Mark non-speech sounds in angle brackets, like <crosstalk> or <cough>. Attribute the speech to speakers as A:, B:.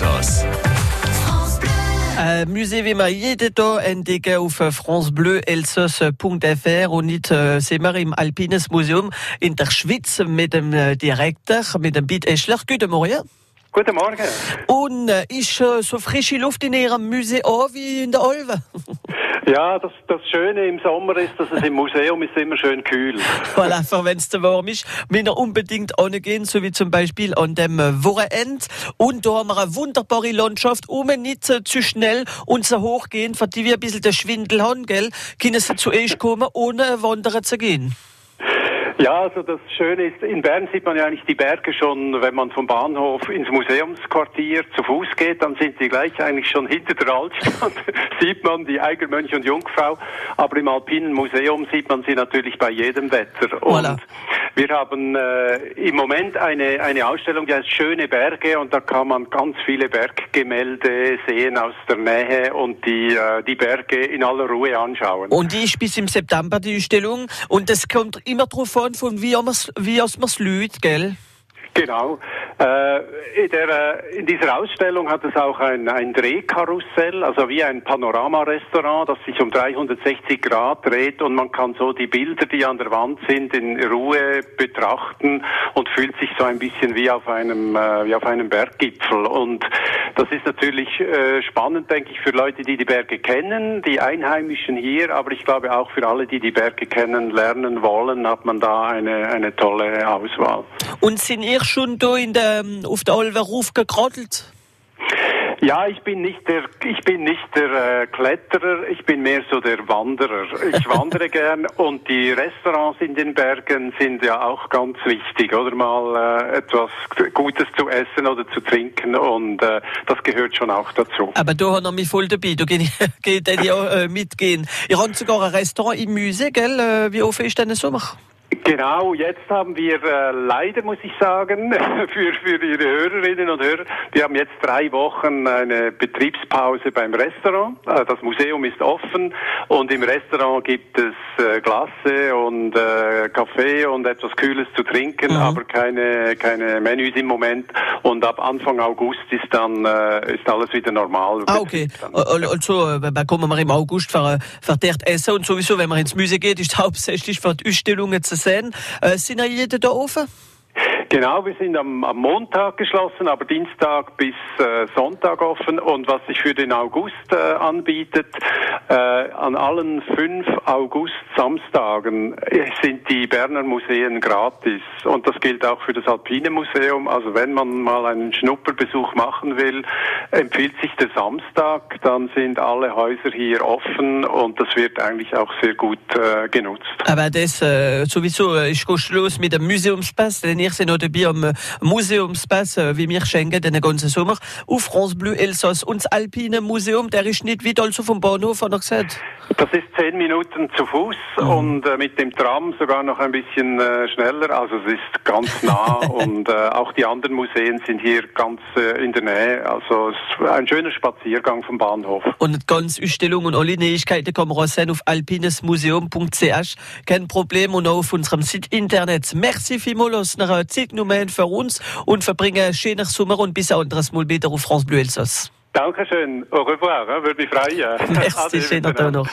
A: Elsass.
B: Äh, Musée wie man jede Tag entdecken auf francebleuelsass.fr und nicht äh, sind wir im Alpines Museum in der Schweiz mit dem äh, Direktor, mit dem Piet Eschler. Guten Morgen.
C: Guten Morgen.
B: Und äh, ist äh, so frische Luft in Ihrem Museum auch wie in der Olve? <laughs>
C: Ja, das, das Schöne im Sommer ist, dass es im Museum ist immer schön kühl.
B: Weil einfach, wenn es zu warm ist, müssen wir unbedingt gehen, so wie zum Beispiel an dem äh, Wochenende. Und da haben wir eine wunderbare Landschaft, um nicht so zu schnell und so hoch gehen, für die wir ein bisschen den Schwindel haben, gell, können sie zuerst kommen, ohne wandern zu gehen.
C: Ja, also das Schöne ist, in Bern sieht man ja eigentlich die Berge schon, wenn man vom Bahnhof ins Museumsquartier zu Fuß geht, dann sind die gleich eigentlich schon hinter der Altstadt, <laughs> sieht man die Eigermönch und Jungfrau, aber im Alpinen Museum sieht man sie natürlich bei jedem Wetter. Und
B: Voilà.
C: Wir haben äh, im Moment eine, eine Ausstellung, die heißt Schöne Berge und da kann man ganz viele Berggemälde sehen aus der Nähe und die, äh, die Berge in aller Ruhe anschauen.
B: Und die ist bis im September, die Ausstellung. Und das kommt immer drauf an, von wie man's, wie aus man's lügt, gell?
C: Genau. Äh, in, der, äh, in dieser Ausstellung hat es auch ein, ein Drehkarussell, also wie ein Panoramarestaurant, das sich um 360 Grad dreht und man kann so die Bilder, die an der Wand sind, in Ruhe betrachten und fühlt sich so ein bisschen wie auf einem, äh, wie auf einem Berggipfel. Und das ist natürlich äh, spannend, denke ich, für Leute, die die Berge kennen, die Einheimischen hier, aber ich glaube auch für alle, die die Berge kennen, lernen wollen, hat man da eine, eine tolle Auswahl.
B: Und sind ihr schon da in der, auf der Olver Ruf gekrottelt?
C: Ja, ich bin nicht der, ich bin nicht der äh, Kletterer, ich bin mehr so der Wanderer. Ich wandere <laughs> gern und die Restaurants in den Bergen sind ja auch ganz wichtig, oder mal äh, etwas Gutes zu essen oder zu trinken und äh, das gehört schon auch dazu.
B: Aber da haben wir mich voll dabei, gehe <laughs> ich ja äh, mitgehen. Ihr habt sogar ein Restaurant im Musee, gell? Äh, Wie oft ist denn der Sommer?
C: Genau, jetzt haben wir äh, leider, muss ich sagen, <laughs> für, für Ihre Hörerinnen und Hörer, wir haben jetzt drei Wochen eine Betriebspause beim Restaurant. Äh, das Museum ist offen und im Restaurant gibt es äh, Glasse und äh, Kaffee und etwas Kühles zu trinken,
B: Mhm.
C: aber keine, keine Menüs im Moment. Und ab Anfang August ist dann äh, ist alles wieder normal.
B: Ah, okay. Also, äh, da kommen wir im August für, äh, dort essen und sowieso, wenn man ins Musee geht, ist <laughs> hauptsächlich für die Ausstellungen zu sehen. Äh, sind ja jede da offen?
C: Genau, wir sind am, am Montag geschlossen, aber Dienstag bis äh, Sonntag offen. Und was sich für den August äh, anbietet, äh, an allen fünf August-Samstagen äh, sind die Berner Museen gratis. Und das gilt auch für das Alpine Museum. Also wenn man mal einen Schnupperbesuch machen will, empfiehlt sich der Samstag. Dann sind alle Häuser hier offen und das wird eigentlich auch sehr gut äh, genutzt.
B: Aber das äh, sowieso äh, ist kostenlos mit dem Museumspass, denn seid noch dabei am äh, Museumspass, äh, wie wir schenken den ganzen Sommer, auf France Bleu Elsass. Und das Alpine Museum, der ist nicht weit also vom Bahnhof, hat er gesagt.
C: Das ist zehn Minuten zu Fuß und äh, mit dem Tram sogar noch ein bisschen äh, schneller. Also es ist ganz nah <laughs> und äh, auch die anderen Museen sind hier ganz äh, in der Nähe. Also es ist ein schöner Spaziergang vom Bahnhof.
B: Und die ganze Ausstellung und alle Neuigkeiten kann man sehen auf alpinesmuseum.ch. Kein Problem und auch auf unserem Site Internet. Merci vielmals, dass ihr Zeit habt für uns und verbringen einen schönen Sommer und bis ein anderes Mal wieder auf France Bleu Elsass.
C: Dankeschön. Au revoir. Würde mich freuen. <laughs>
B: Merci, schönen Tag noch.